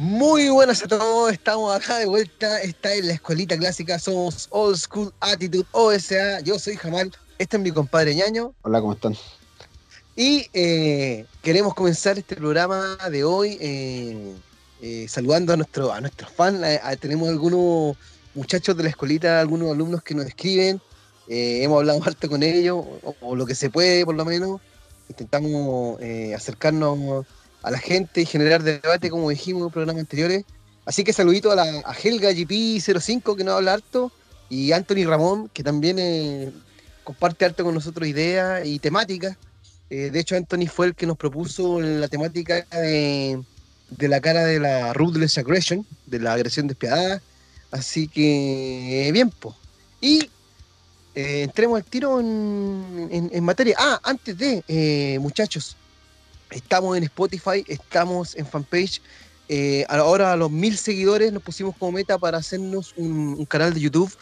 Muy buenas a todos, estamos acá de vuelta, está en la escuelita clásica, somos Old School Attitude OSA, yo soy Jamal, este es mi compadre ñaño. Hola, ¿cómo están? Y eh, queremos comenzar este programa de hoy eh, eh, saludando a, nuestro, a nuestros fans, tenemos algunos muchachos de la escuelita, algunos alumnos que nos escriben, hemos hablado harto con ellos, o, lo que se puede por lo menos, intentamos acercarnos a la gente y generar debate, como dijimos en programas anteriores. Así que saludito a, la, a Helga GP05, que nos habla harto, y Anthony Ramón, que también eh, comparte harto con nosotros ideas y temáticas. Eh, de hecho, Anthony fue el que nos propuso la temática de, la cara de la ruthless aggression, de la agresión despiadada. Así que, bien, pues. Y eh, entremos al tiro en, en, materia. Ah, antes de, muchachos, Estamos en Spotify, estamos en fanpage. Eh, ahora a los mil seguidores nos pusimos como meta para hacernos un, canal de YouTube.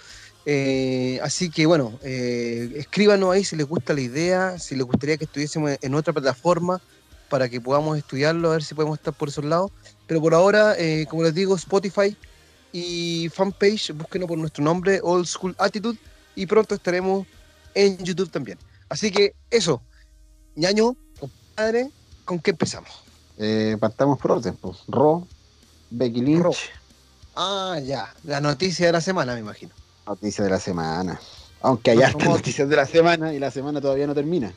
Eh, así que bueno, eh, escríbanos ahí si les gusta la idea, si les gustaría que estuviésemos en otra plataforma para que podamos estudiarlo, a ver si podemos estar por esos lados. Pero por ahora, como les digo, Spotify y fanpage, búsquenos por nuestro nombre, Old School Attitude, y pronto estaremos en YouTube también. Así que eso, ñaño, compadre, ¿con qué empezamos? Eh, partamos por orden, pues. Ro, Becky Lynch. Ah, ya. La noticia de la semana, me imagino. Noticia de la semana. Aunque hay hartas noticias de la semana y la semana todavía no termina.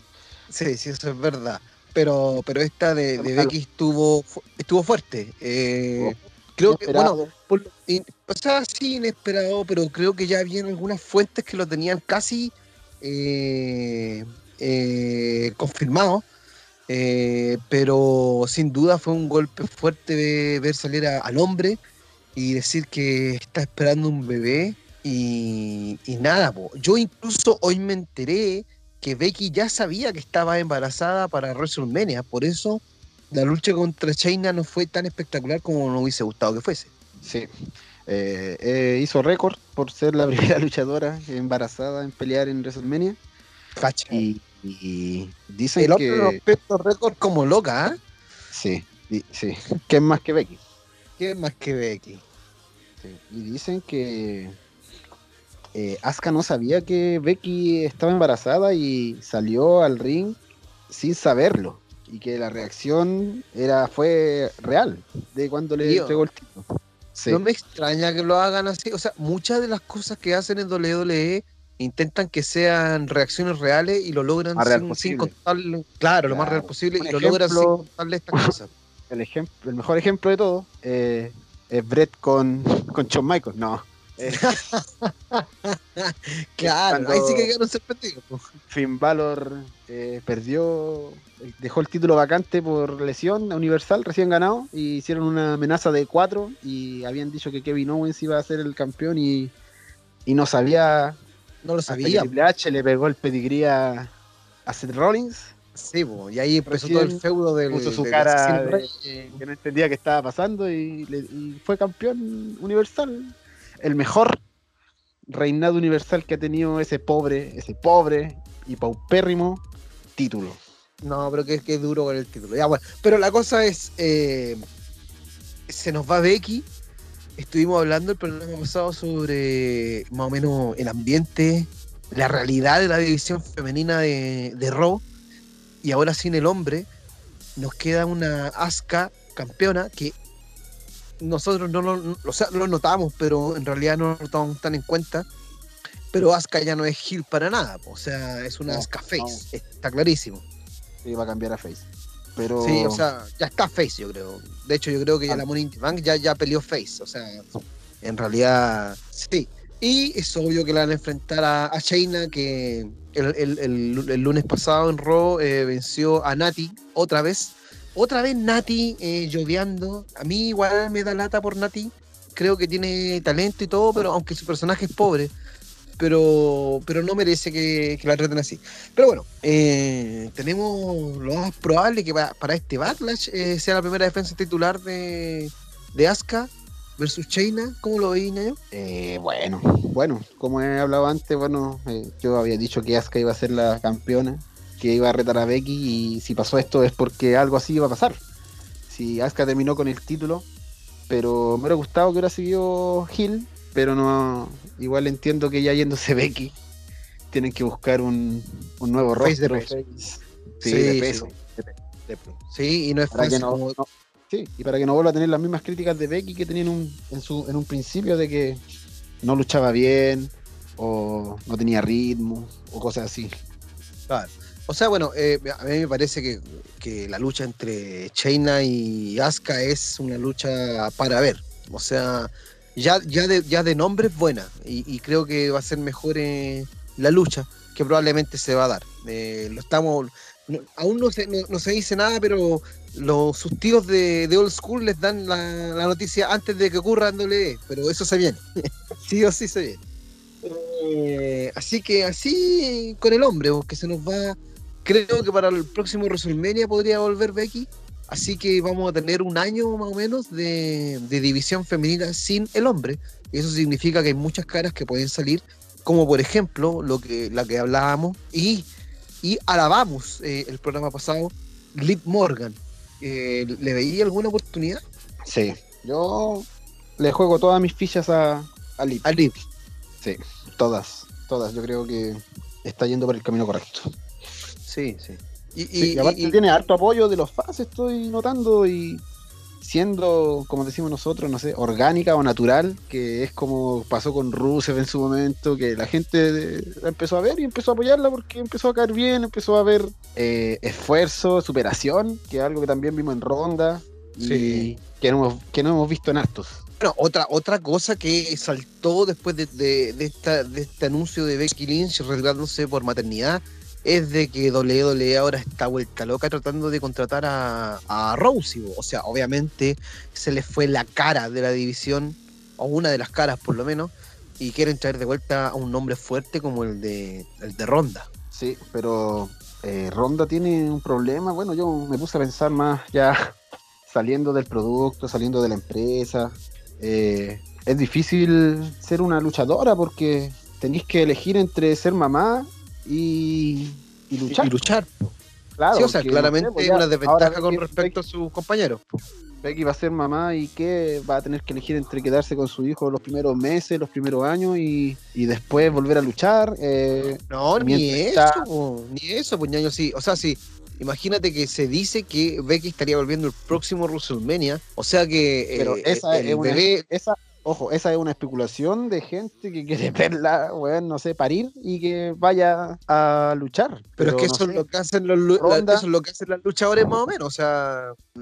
Sí, sí, eso es verdad. Pero, pero esta de, Becky estuvo, estuvo fuerte. Eh, creo que, bueno, o sea, sí, inesperado, pero creo que ya habían algunas fuentes que lo tenían casi eh, eh confirmado eh, pero sin duda fue un golpe fuerte ver salir al hombre y decir que está esperando un bebé y, nada, yo incluso hoy me enteré que Becky ya sabía que estaba embarazada para WrestleMania, por eso la lucha contra China no fue tan espectacular como nos hubiese gustado que fuese. Sí, eh, eh, hizo récord por ser la primera luchadora embarazada en pelear en WrestleMania. Y, y dicen el que. récord como loca, ¿ah? Sí, sí. ¿Qué es más que Becky? ¿Qué es más que Becky? Y dicen que. Eh, Asuka no sabía que Becky estaba embarazada y salió al ring sin saberlo. Y que la reacción era fue real de cuando le entregó el título. No me extraña que lo hagan así. O sea, muchas de las cosas que hacen en WWE intentan que sean reacciones reales y lo logran sin, contarle, claro, lo más real posible, y lo logran sin contarle estas cosas. El, ejemplo, el mejor ejemplo de todo eh, es Brett con, con Shawn Michaels, no. Eh, claro, ahí sí que quedaron sorprendidos. Finn Balor eh, perdió, dejó el título vacante por lesión Universal, recién ganado, y hicieron una amenaza de cuatro y habían dicho que Kevin Owens iba a ser el campeón y, y no sabía no lo sabía. Triple H le pegó el pedigrí a, Seth Rollins. Sí, y ahí empezó todo el feudo del. Puso su cara que no entendía qué estaba pasando y, fue campeón universal. El mejor reinado universal que ha tenido ese pobre, ese pobre y paupérrimo título. No, pero que, que duro con el título. Ya, bueno, pero la cosa es. Eh, se nos va Becky estuvimos hablando el programa pasado sobre más o menos el ambiente, la realidad de la división femenina de, de Raw. Y ahora sin el hombre, nos queda una Asuka campeona que nosotros no lo, o sea, lo notamos, pero en realidad no lo notamos tan en cuenta. Pero Asuka ya no es heel para nada, o sea, es una Asuka face, está clarísimo. Sí, va a cambiar a face. Sí, o sea, ya está Face, yo creo. De hecho, yo creo que ya ah. la Money Bank ya, ya peleó Face. O sea, en realidad, sí. Y es obvio que la van a enfrentar a, a que el, lunes pasado en Raw eh, venció a Nati otra vez. Otra vez Nati eh, lloviando. A mí igual me da lata por Nati. Creo que tiene talento y todo, pero aunque su personaje es pobre pero, pero no merece que, la traten así. Pero bueno, eh, tenemos lo más probable que para, este Backlash eh, sea la primera defensa titular de, de Asuka versus Chaina. ¿Cómo lo veis, Nayo? Eh, bueno, bueno, como he hablado antes, bueno, yo había dicho que Asuka iba a ser la campeona, que iba a retar a Becky y si pasó esto es porque algo así iba a pasar. Si Asuka terminó con el título, pero me hubiera gustado que hubiera seguido Hill, pero no. Igual entiendo que ya yéndose Becky, tienen que buscar un, un nuevo rostro. de. Sí, Sí, de peso. sí. de pe- de peso. Sí, y no es Para que fácil. no- como- no- sí, y para que no vuelva a tener las mismas críticas de Becky que tenía en un, en su, en un principio de que no luchaba bien, o no tenía ritmo, o cosas así. Claro. O sea, bueno, eh, a mí me parece que, que la lucha entre Shayna y Asuka es una lucha para ver. O sea, ya, ya, de, ya de nombre es buena y, creo que va a ser mejor eh, la lucha que probablemente se va a dar. Eh, lo estamos, no- aún no se, no, se dice nada, pero los sus tíos de, de Old School les dan la, noticia antes de que ocurra WWE, pero eso se viene. sí o sí se viene. Eh, así que así con el hombre, que se nos va. Creo que para el próximo WrestleMania podría volver Becky. Así que vamos a tener un año más o menos de, de división femenina sin el hombre. Y eso significa que hay muchas caras que pueden salir, como por ejemplo lo que, la que hablábamos y, y alabamos eh, el programa pasado, Liv Morgan. Eh, ¿Le veía alguna oportunidad Sí. Yo le juego todas mis fichas a, a Lip. a Liv? Sí, todas, todas. Yo creo que está yendo por el camino correcto. Sí, sí. Y, Sí, y- y aparte y- tiene harto apoyo de los fans, estoy notando, y siendo, como decimos nosotros, no sé, orgánica o natural, que es como pasó con Rusev en su momento, que la gente la empezó a ver y empezó a apoyarla porque empezó a caer bien, empezó a ver eh, esfuerzo, superación, que es algo que también vimos en Ronda, y Sí. que, no hemos, que no hemos visto en hartos. Bueno, otra, otra cosa que saltó después de, de- de esta, de este anuncio de Becky Lynch retirándose por maternidad es de que WWE ahora está vuelta loca tratando de contratar a, a Rousey. O sea, obviamente se les fue la cara de la división, o una de las caras por lo menos, y quieren traer de vuelta a un nombre fuerte como el de, el de Ronda. Sí, pero eh, Ronda tiene un problema. Bueno, yo me puse a pensar más ya saliendo del producto, saliendo de la empresa. Eh, es difícil ser una luchadora porque tenéis que elegir entre ser mamá y, y luchar. Y luchar. Claro, sí, o sea, porque, no claramente sé, pues una desventaja con Becky- respecto a sus compañeros. Becky va a ser mamá y que va a tener que elegir entre quedarse con su hijo los primeros meses, los primeros años y, y después volver a luchar. Eh, No, ni eso, está- po, ni eso, pues ñaño, sí. O sea, sí, imagínate que se dice que Becky estaría volviendo el próximo WrestleMania. O sea que Pero eh, esa el es una, bebé, esa, ojo, esa es una especulación de gente que quiere verla, weón, no sé, parir y que vaya a luchar. pero, es que no eso es lo que hacen los la- Ronda. eso es lo que hacen las luchadores más o menos. O sea, mm,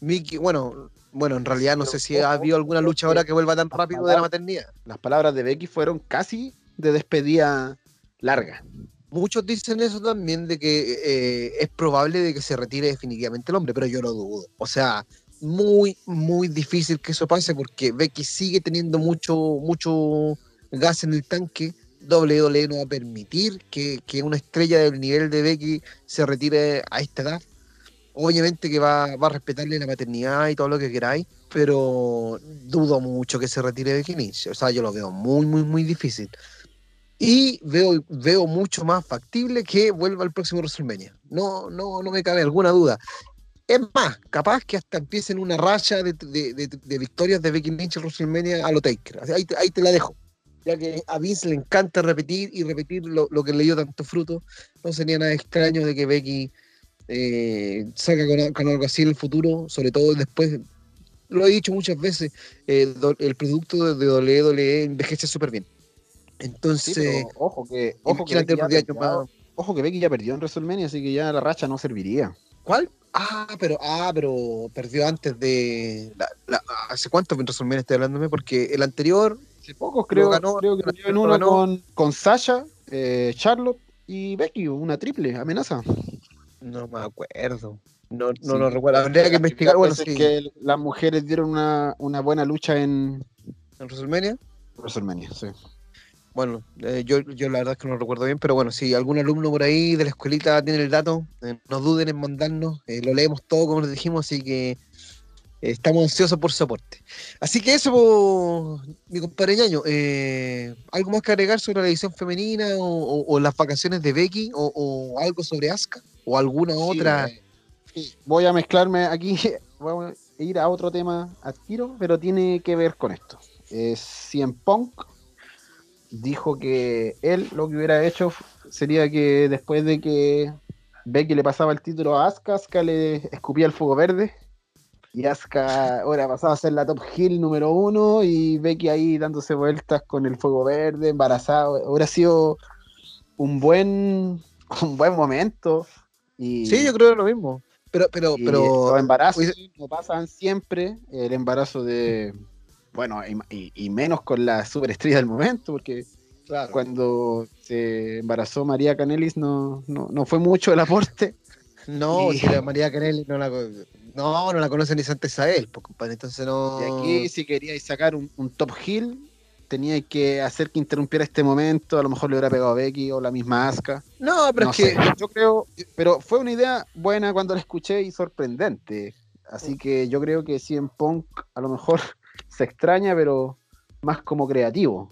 Mickey, bueno, bueno, en realidad no Pero, sé si ha habido alguna luchadora que vuelva tan rápido de la maternidad. Las palabras de Becky fueron casi de despedida larga. Muchos dicen eso también de que eh, es probable de que se retire definitivamente el hombre, pero yo lo dudo. O sea, muy, muy difícil que eso pase porque Becky sigue teniendo mucho, mucho gas en el tanque. WWE no va a permitir que, que una estrella del nivel de Becky se retire a esta edad. Obviamente que va, va a respetarle la maternidad y todo lo que queráis, pero dudo mucho que se retire Becky Lynch. O sea, yo lo veo muy, muy, muy difícil. Y veo, veo mucho más factible que vuelva al próximo WrestleMania. No, no, no me cabe alguna duda. Es más, capaz que hasta empiecen una racha de, de- de- de victorias de Becky Lynch en WrestleMania a lo Taker. Ahí, te- ahí te la dejo. Ya que a Vince le encanta repetir y repetir lo, lo que le dio tanto fruto, no sería nada extraño de que Becky eh, salga con, con algo así en el futuro, sobre todo después. Lo he dicho muchas veces, eh, do- el producto de WWE envejece súper bien. Sí, Entonces, pero ojo que, ojo que, Becky ya ojo que Becky ya perdió en WrestleMania, así que ya la racha no serviría. ¿Cuál? Ah, pero, ah, pero perdió antes de. la- la- ¿Hace cuánto en WrestleMania estoy hablándome? Porque el anterior. Hace pocos creo, ganó- creo que perdió en uno ganó. con, con Sasha, eh, Charlotte y Becky, una triple amenaza. No me acuerdo. No, no Sí. lo recuerdo. Habría que investigar. Bueno, Las sí. que las mujeres dieron una, una buena lucha en En WrestleMania. WrestleMania, sí. Bueno, eh, yo, yo la verdad es que no lo recuerdo bien, pero bueno, si algún alumno por ahí de la escuelita tiene el dato, eh, no duden en mandarnos, eh, lo leemos todo como les dijimos, así que estamos ansiosos por su aporte. Así que eso, po, mi compadre Ñaño, ¿algo más que agregar sobre la edición femenina o, o- o las vacaciones de Becky o, o algo sobre Asuka o alguna otra? Sí. Voy a mezclarme aquí vamos a ir a otro tema a tiro, pero tiene que ver con esto. Eh, CM Punk dijo que él lo que hubiera hecho sería que después de que Becky le pasaba el título a Asuka, Asuka le escupía el fuego verde y Asuka ahora pasaba a ser la top heel número uno y Becky ahí dándose vueltas con el fuego verde, embarazado. Hubiera sido un buen, un buen momento. Y, Sí, yo creo lo mismo. Pero, pero, pero. los embarazos no pasan siempre. El embarazo de. Bueno, y, y- menos con la superestrella del momento, porque claro. cuando se embarazó María Canelis no, no, no fue mucho el aporte. No, Y- si la María Canelli no la, no, no la conoce ni Santa Isabel, pues, compadre. Entonces no. Y aquí, si queríais sacar un, un top heel, teníais que hacer que interrumpiera este momento. A lo mejor le hubiera pegado a Becky o la misma Asuka. No, pero no es que. yo creo, pero fue una idea buena cuando la escuché y sorprendente. Así que yo creo que CM Punk a lo mejor se extraña, pero más como creativo.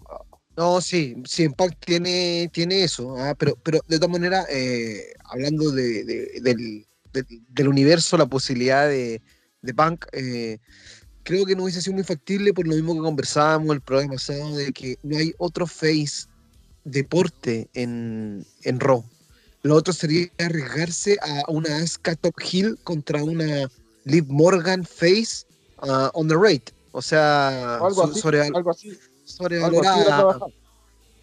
No, sí, sí, Impact tiene, tiene eso, ah, pero, pero de todas maneras, eh, hablando de, de- del, del- del universo, la posibilidad de, de Punk, eh, creo que no hubiese sido muy factible por lo mismo que conversábamos el programa pasado, de que no hay otro face deporte en, en Raw. Lo otro sería arriesgarse a una Asuka Top Hill contra una Liv Morgan face ah, on the rate. O sea, O algo so- así, sobre, algo así. Algo.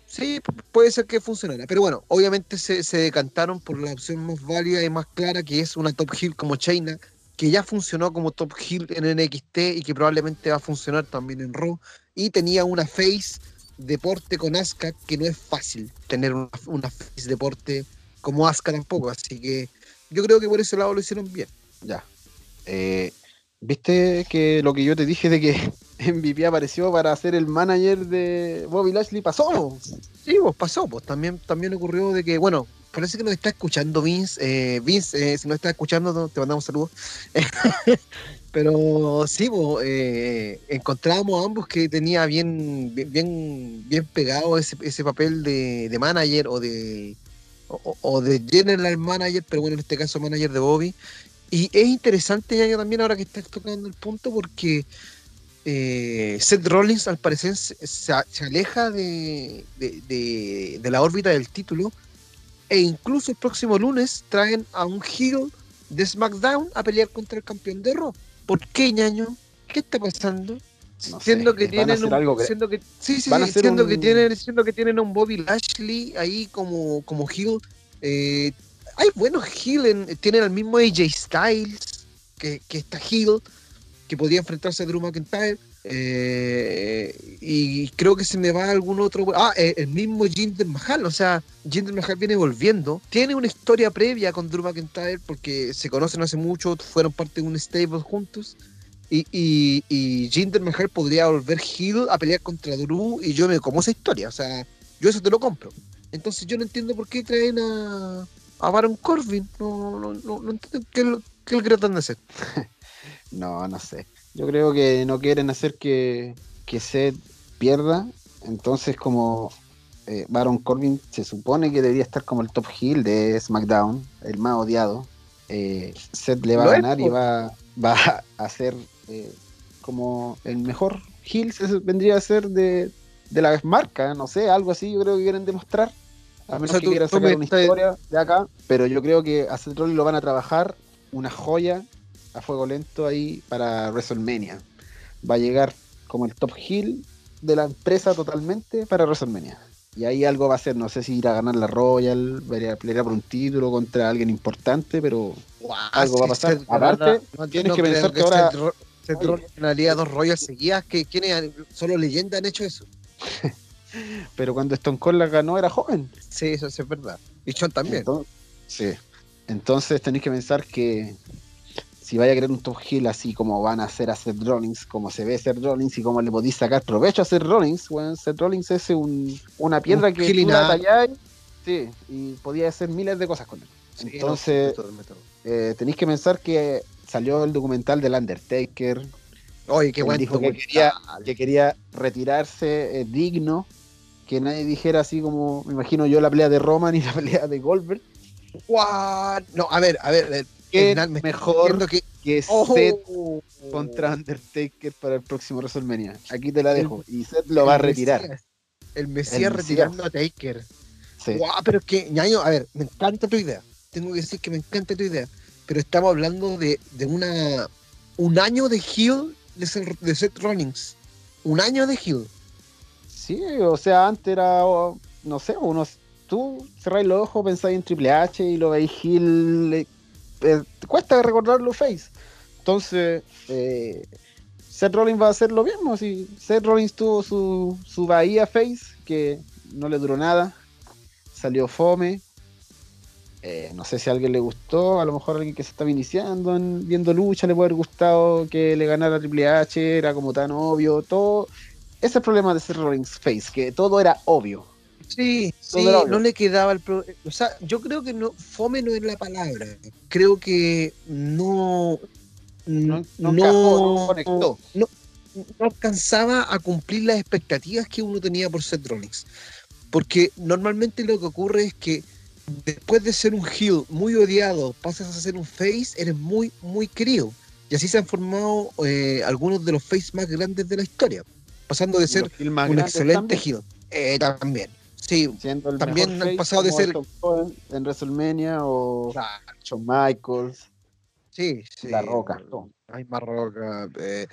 Sí, pu- puede ser que funcionara. Pero bueno, obviamente se, se decantaron por la opción más válida y más clara, que es una top heel como China, que ya funcionó como top heel en NXT y que probablemente va a funcionar también en Raw. Y tenía una face deporte con Asuka, que no es fácil tener una, una face deporte como Asuka tampoco. Así que yo creo que por ese lado lo hicieron bien. Ya. Eh, ¿Viste que lo que yo te dije de que MVP apareció para ser el manager de Bobby Lashley pasó? Sí, pues pasó, pues también, también ocurrió de que, bueno, parece que nos está escuchando Vince. eh, Vince, eh, si nos está escuchando, te mandamos saludos. Pero sí, pues, eh, encontrábamos a ambos que tenía bien, bien, bien pegado ese, ese papel de, de manager o de, o, o de general manager, pero bueno, en este caso manager de Bobby. Y es interesante, Yayo, también ahora que estás tocando el punto, porque eh, Seth Rollins al parecer se, se aleja de, de- de- de la órbita del título e incluso el próximo lunes traen a un heel de SmackDown a pelear contra el campeón de Raw. ¿Por qué, ñaño? ¿Qué está pasando? No sé, siendo que a tienen un, algo que- siendo que sí, sí, van a sí, hacer siendo que un- tienen siendo que tienen un Bobby Lashley ahí como como heel eh, hay buenos heel en- tienen al mismo AJ Styles que, que está heel que podía enfrentarse a Drew McIntyre eh, y creo que se me va algún otro ah eh, el mismo Jinder Mahal o sea Jinder Mahal viene volviendo tiene una historia previa con Drew McIntyre porque se conocen hace mucho fueron parte de un stable juntos y, y, y Jinder Mahal podría volver heel a pelear contra Drew y yo me como esa historia, o sea, yo eso te lo compro. Entonces yo no entiendo por qué traen a, a Baron Corbin, no, no, no, no entiendo qué, qué que tratan de hacer. No, no sé. Yo creo que no quieren hacer que, que Seth pierda. Entonces, como eh, Baron Corbin se supone que debería estar como el top heel de SmackDown, el más odiado, eh, Seth le va a es, ganar y va, va a ser eh, como el mejor heel, se vendría a ser de, de la marca, no sé, algo así. Yo creo que quieren demostrar. A menos sea, que tú- quieran sacar una estás- historia de acá, pero yo creo que a Seth Rollins lo van a trabajar una joya a fuego lento ahí para WrestleMania. Va a llegar como el top heel de la empresa totalmente para WrestleMania. Y ahí algo va a ser, no sé si ir a ganar la Royal, pelear pelear por un título contra alguien importante, pero algo va a pasar. Seth, Aparte, no- tienes no que pensar que ahora- Seth. Rollins ganaría dos Royals seguidas, que ¿quiénes han- solo leyendas han hecho eso. pero cuando Stone Cold la ganó era joven. Sí, eso sí es verdad. Y Sean también. Entonces, sí. Entonces tenéis que pensar que si vaya a querer un top heel así como van a hacer a Seth Rollins, como se ve Seth Rollins y como le podéis sacar provecho a Seth Rollins, bueno, Seth Rollins es un- una piedra Un que tú la inapto. talláis, sí, y podía hacer miles de cosas con él. Sí, no, Entonces, método. eh, tenéis que pensar que salió el documental del Undertaker, Oye, qué buen dijo que quería, que quería retirarse eh, digno, que nadie dijera así como, me imagino yo, la pelea de Roman y la pelea de Goldberg. What? No, a ver, a ver, ¿Qué me mejor que que Oh. Seth contra Undertaker para el próximo WrestleMania. Aquí te la dejo. Y Seth lo va a retirar. Mesías, el Mesías El Mesías. retirando a Taker. Sí. Guau, pero es que, ñaño, a ver, me encanta tu idea. Tengo que decir que me encanta tu idea. Pero estamos hablando de, de una un año de heel de Seth, de Seth Rollins. Un año de heel. Sí, o sea, antes era, no sé, unos, tú cerráis los ojos, pensáis en Triple H y lo veis Hill, eh, cuesta recordarlo Face. Entonces, eh, Seth Rollins va a hacer lo mismo. Si Seth Rollins tuvo su, su Bahía Face, que no le duró nada, salió fome. Eh, no sé si a alguien le gustó, a lo mejor a alguien que se estaba iniciando en- viendo lucha le puede haber gustado que le ganara Triple H, era como tan obvio, todo. Ese es el problema de Seth Rollins Face, que todo era obvio. Sí, Todo sí, era obvio. no le quedaba el pro- O sea, yo creo que no, fome no es la palabra. Creo que no. No, no encajó, no conectó. no alcanzaba a cumplir las expectativas que uno tenía por Seth Rollins. Porque normalmente lo que ocurre es que después de ser un heel muy odiado, pasas a ser un face, eres muy, muy querido. Y así se han formado eh, algunos de los face más grandes de la historia, pasando de ser un excelente heel. Eh, también, sí, siendo el también han pasado de ser- en WrestleMania o Shawn Michaels, sí, sí. La Roca. Hay más roca. eh,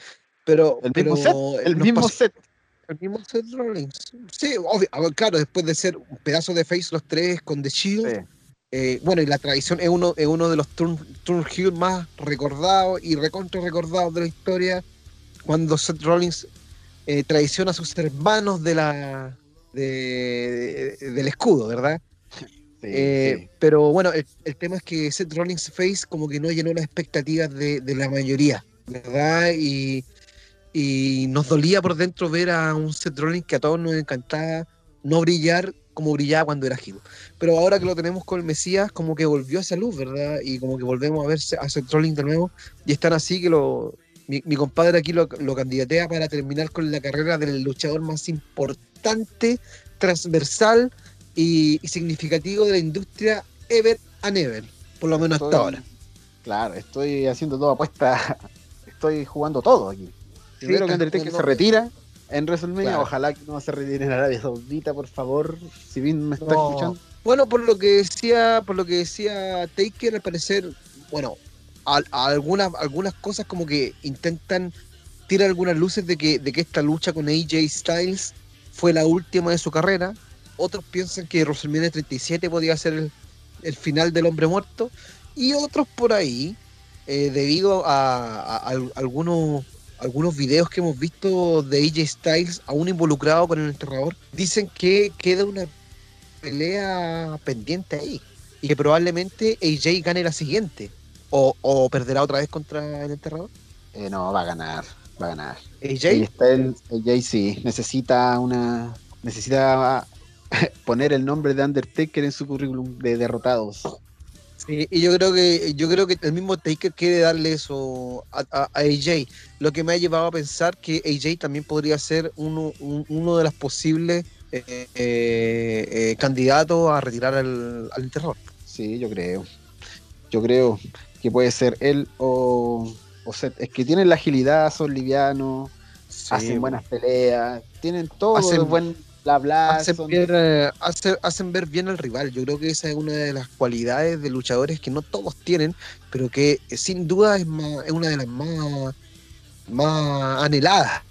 pero, El pero mismo set, el mismo set. el mismo Seth Rollins. Sí, obvio. claro, después de ser un pedazo de face los tres con The Shield. Sí. eh, bueno, y la tradición es uno, es uno de los turn, turn heel más recordados y recontra recordados de la historia. Cuando Seth Rollins eh, traiciona a sus hermanos de la de- de- del escudo, ¿verdad? Sí, Eh, sí. Pero bueno, el, el tema es que Seth Rollins Face como que no llenó las expectativas de, de la mayoría, ¿verdad? Y, y nos dolía por dentro ver a un Seth Rollins que a todos nos encantaba no brillar como brillaba cuando era Gil. Pero ahora que lo tenemos con el Mesías, como que volvió a esa luz, ¿verdad? Y como que volvemos a ver a Seth Rollins de nuevo. Y están así que lo, mi, mi compadre aquí lo, lo candidatea para terminar con la carrera del luchador más importante, transversal y, y significativo de la industria ever and ever, por lo menos hasta ahora. Claro, estoy haciendo todo apuesta. Estoy jugando todo aquí. Primero que Undertaker se jugando- retira en WrestleMania. Claro. Ojalá que no se retire en Arabia Saudita, por favor. Si bien me está No. escuchando. Bueno, por lo que decía, por lo que decía Taker, al parecer, bueno, algunas, algunas cosas como que intentan tirar algunas luces de que, de que esta lucha con AJ Styles fue la última de su carrera. Otros piensan que WrestleMania 37 podía ser el, el final del hombre muerto. Y otros por ahí, eh, debido a, a- a algunos, algunos videos que hemos visto de AJ Styles aún involucrado con el enterrador, dicen que queda una pelea pendiente ahí. Y que probablemente AJ gane la siguiente. O, o perderá otra vez contra el enterrador. Eh, no, va a ganar. Va a ganar. AJ. Ahí está el, el Jay sí. Necesita una. Necesita poner el nombre de Undertaker en su currículum de derrotados. Sí, y yo creo que yo creo que el mismo Taker quiere darle eso a, a- a AJ. Lo que me ha llevado a pensar que AJ también podría ser uno, un- uno de los posibles eh, eh, eh, candidatos a retirar al, al enterrador. Sí, yo creo. Yo creo que puede ser él o, o Seth. Es que tienen la agilidad, son livianos, hacen buenas peleas, tienen todo Hacen- buen bla bla. hacen, son- ver, eh, hace- hacen ver bien al rival. Yo creo que esa es una de las cualidades de luchadores que no todos tienen, pero que eh, sin duda es, más, es una de las más, más anheladas,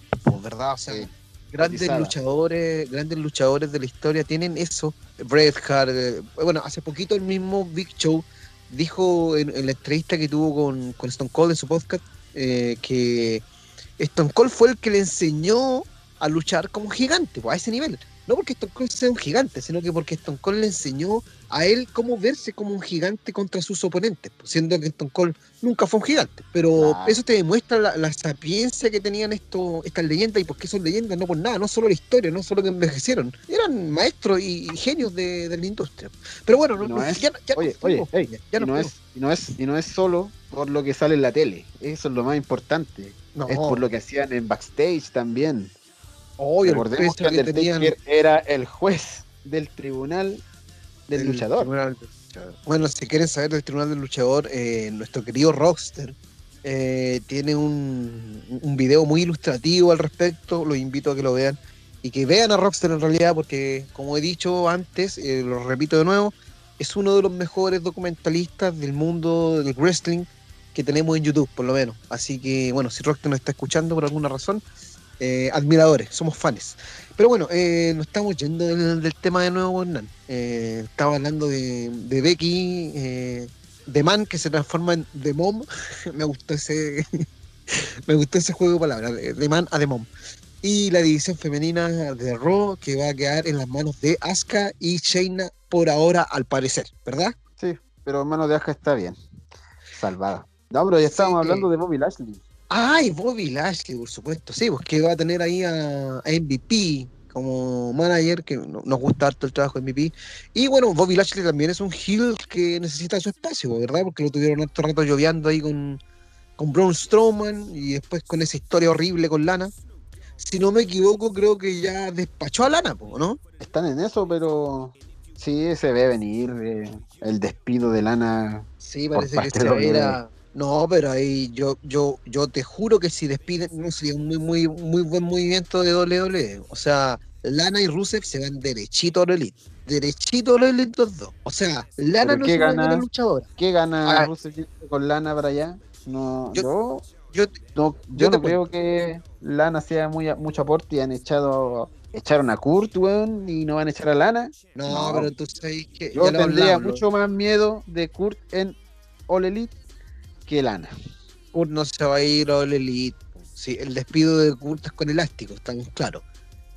¿verdad? O sea, Sí, grandes luchadores, grandes luchadores de la historia tienen eso. Bret Hart, eh, bueno, hace poquito el mismo Big Show dijo en, en la entrevista que tuvo con, con Stone Cold en su podcast eh, que Stone Cold fue el que le enseñó a luchar como gigante, pues, a ese nivel. No porque Stone Cold sea un gigante, sino que porque Stone Cold le enseñó a él cómo verse como un gigante contra sus oponentes, pues, siendo que Stone Cold nunca fue un gigante. Pero eso te demuestra la, la sapiencia que tenían esto, estas leyendas y por qué son leyendas, no por nada, no solo la historia, no solo que envejecieron. Eran maestros y, genios de, de la industria. Pero bueno, no, es- ya, ya Oye, nos ya, y, no es, y, no es, y no es solo por lo que sale en la tele, eso es lo más importante. No, Es por lo que hacían en backstage también. El Recordemos que Undertaker era el juez del tribunal del el luchador. tribunal. Bueno, si quieren saber del Tribunal del Luchador, eh, nuestro querido Rockster eh, tiene un, un video muy ilustrativo al respecto. Los invito a que lo vean y que vean a Rockster en realidad, porque como he dicho antes, eh, lo repito de nuevo, es uno de los mejores documentalistas del mundo del wrestling que tenemos en YouTube, por lo menos. Así que, bueno, si Rockster nos está escuchando por alguna razón, eh, admiradores, somos fans. Pero bueno, eh, nos estamos yendo del, tema de nuevo, Hernán. Eh, estaba hablando de, de Becky, eh, de Man, que se transforma en The Mom. me gustó ese me gustó ese juego de palabras, de Man a The Mom. Y la división femenina de Raw, que va a quedar en las manos de Asuka y Shayna por ahora, al parecer, ¿verdad? Sí, pero hermano de Aja está bien. Salvada. No, pero ya estábamos Sí. hablando de Bobby Lashley. Ay, Bobby Lashley, por supuesto, sí, pues que va a tener ahí a, a MVP como manager, que no- nos gusta harto el trabajo de MVP. Y bueno, Bobby Lashley también es un heel que necesita su espacio, ¿verdad? Porque lo tuvieron harto rato lloviando ahí con, con Braun Strowman y después con esa historia horrible con Lana. Si no me equivoco, creo que ya despachó a Lana, po, ¿no? Están en eso, pero sí se ve venir eh, el despido de Lana. Sí, parece que parte se No, pero ahí yo, yo, yo te juro que si despiden, no sería un muy, muy, muy buen movimiento de WWE. O sea, Lana y Rusev se van derechito a la Elite. Derechito a la Elite los dos. O sea, Lana ¿Pero no es una luchadora. ¿Qué gana Ah. Rusev con Lana para allá? No, Yo- yo, Yo, no, yo no creo que Lana sea muy, mucho aporte y han echado echaron a Kurt, weón, y no van a echar a Lana. no, No. pero tú sabes que. Yo tendría hablamos, mucho más miedo de Kurt en All Elite que Lana. Kurt no se va a ir a la Elite. Sí, el despido de Kurt es con elástico, estamos claros.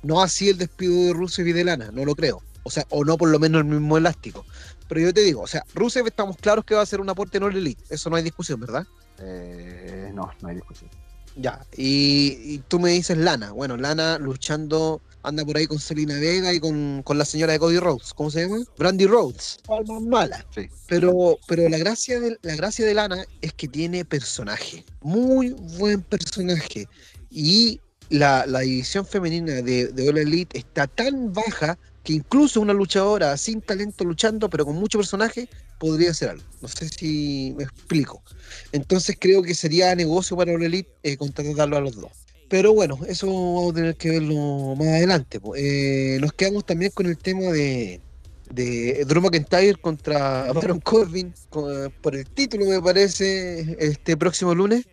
No así el despido de Rusev y de Lana, no lo creo. O sea, o no por lo menos el mismo elástico. Pero yo te digo, o sea, Rusev estamos claros que va a ser un aporte en All Elite. Eso no hay discusión, ¿verdad? Eh, no, no hay discusión. Ya. Y, y tú me dices Lana. Bueno, Lana luchando, anda por ahí con Selena Vega y con, con la señora de Cody Rhodes. ¿Cómo se llama? Brandy Rhodes. Alma mala. Sí. Pero, pero la gracia de la gracia de Lana es que tiene personaje. Muy buen personaje. Y la, la división femenina de, de All Elite está tan baja que incluso una luchadora sin talento luchando, pero con mucho personaje, podría ser algo. No sé si me explico. Entonces creo que sería negocio para All Elite eh, contratarlo a los dos. Pero bueno, eso vamos a tener que verlo más adelante. Eh, nos quedamos también con el tema de, de Drew McIntyre contra Baron Corbin co- por el título, me parece, este próximo lunes.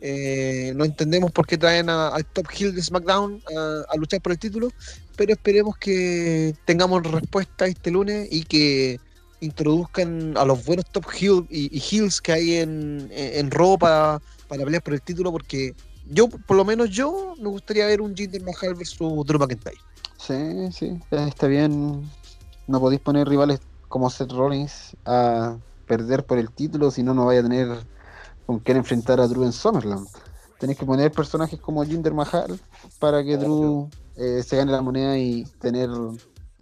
Eh, no entendemos por qué traen a- al top heel de SmackDown a, a luchar por el título, pero esperemos que tengamos respuesta este lunes y que introduzcan a los buenos top heel y, y heels que hay en, en, en para, para pelear por el título, porque yo, por lo menos yo, me gustaría ver un Jinder Mahal versus Drew McIntyre. Sí, sí, está bien. No podéis poner rivales como Seth Rollins a perder por el título, si no, no vaya a tener con quién enfrentar a Drew en SummerSlam. Tenéis que poner personajes como Jinder Mahal para que Drew eh, se gane la moneda y tener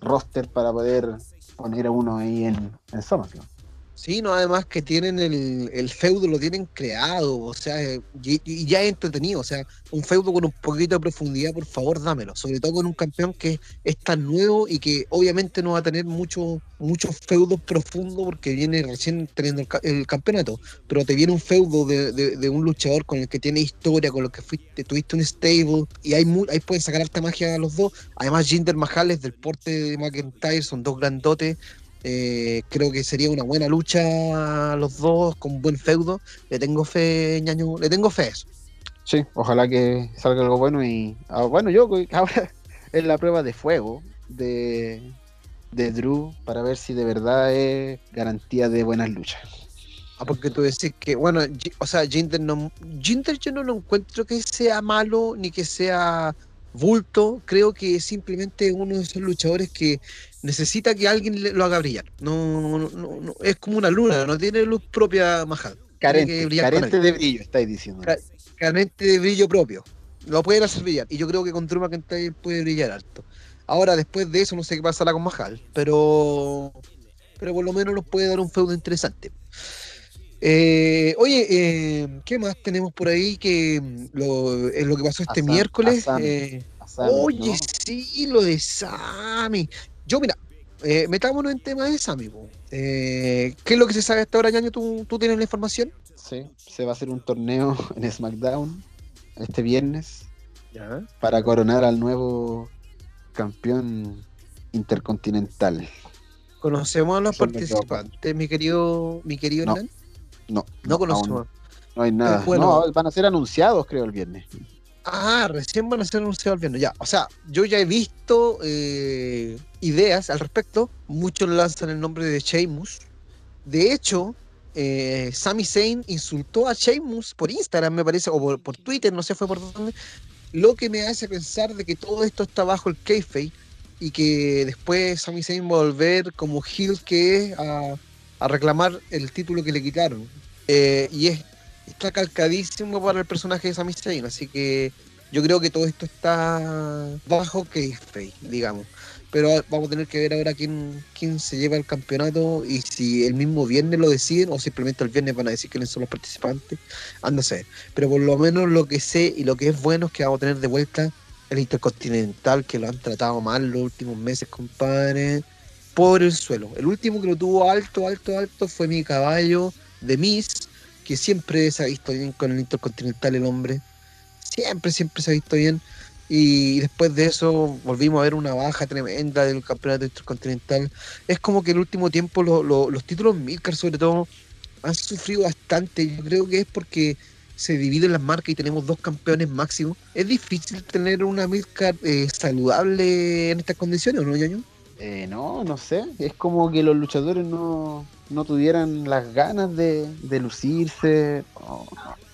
roster para poder poner a uno ahí en, en SummerSlam. Sí, no, además que tienen el, feudo, lo tienen creado, o sea, eh, y, ya es entretenido, o sea, un feudo con un poquito de profundidad, por favor, dámelo, sobre todo con un campeón que es tan nuevo y que obviamente no va a tener mucho, muchos feudos profundos porque viene recién teniendo el, ca- el campeonato, pero te viene un feudo de, un luchador con el que tiene historia, con el que fuiste, tuviste un stable, y ahí, mu- ahí pueden sacar magia a los dos, además Jinder Mahal es del porte de McIntyre, son dos grandotes, eh, creo que sería una buena lucha los dos con buen feudo. Le tengo fe, ñaño, le tengo fe a eso. Sí, ojalá que salga algo bueno y ah, bueno, yo ahora es la prueba de fuego de, de Drew para ver si de verdad es garantía de buenas luchas. Ah, porque tú decís que, bueno, o sea, Jinder no, Jinder yo no lo encuentro que sea malo ni que sea bulto. Creo que es simplemente uno de esos luchadores que necesita que alguien lo haga brillar. No, no, no- no- es como una luna, no tiene luz propia que Carente, de brillo, estáis diciendo. Ca- carente de brillo propio. Lo pueden hacer brillar. Y yo creo que con Drew McIntyre puede brillar alto. Ahora, después de eso, no sé qué pasará con Mahal. Pero. Pero por lo menos nos puede dar un feudo interesante. Eh, oye, eh, ¿qué más tenemos por ahí que mm, lo, es lo que pasó este miércoles? Eh, oye, ¿no? sí, lo de Sammy. Yo, mira, eh, metámonos en tema de Sami. po. Eh, ¿Qué es lo que se sabe hasta ahora, Ñaño? ¿Tú, ¿Tú tienes la información? Sí, se va a hacer un torneo en SmackDown este viernes Ya. para coronar al nuevo campeón intercontinental. ¿Conocemos a los Son participantes, mi querido, mi querido No, Hernán? No, No conocemos. no hay nada. Eh, bueno. No, van a ser anunciados, creo, el viernes. Ah, recién van a ser anunciados el viernes. Ya, o sea, yo ya he visto eh, ideas al respecto. Muchos lanzan el nombre de Sheamus. De hecho, eh, Sami Zayn insultó a Sheamus por Instagram, me parece, o por, por Twitter, no sé fue por dónde. Lo que me hace pensar de que todo esto está bajo el kayfabe y que después Sami Zayn va a volver como heel que es a, a reclamar el título que le quitaron. Eh, y es está calcadísimo para el personaje de Sami Zayn, así que yo creo que todo esto está bajo kayfabe, digamos. Pero vamos a tener que ver ahora quién, quién se lleva el campeonato y si el mismo viernes lo deciden o simplemente el viernes van a decir quiénes son los participantes. Saber. Pero por lo menos lo que sé y lo que es bueno es que vamos a tener de vuelta el Intercontinental, que lo han tratado mal los últimos meses, compadre, por el suelo. El último que lo tuvo alto, alto, alto fue mi caballo de Miss, que siempre se ha visto bien con el Intercontinental el hombre. Siempre, siempre se ha visto bien. Y después de eso volvimos a ver una baja tremenda del campeonato intercontinental. Es como que el último tiempo lo- lo- los títulos Milcar sobre todo han sufrido bastante. Yo creo que es porque se dividen las marcas y tenemos dos campeones máximos. Es difícil tener una Milcar eh, saludable en estas condiciones, ¿o ¿no, Ñaño? Eh, no, no sé. Es como que los luchadores no, no tuvieran las ganas de, de lucirse. no,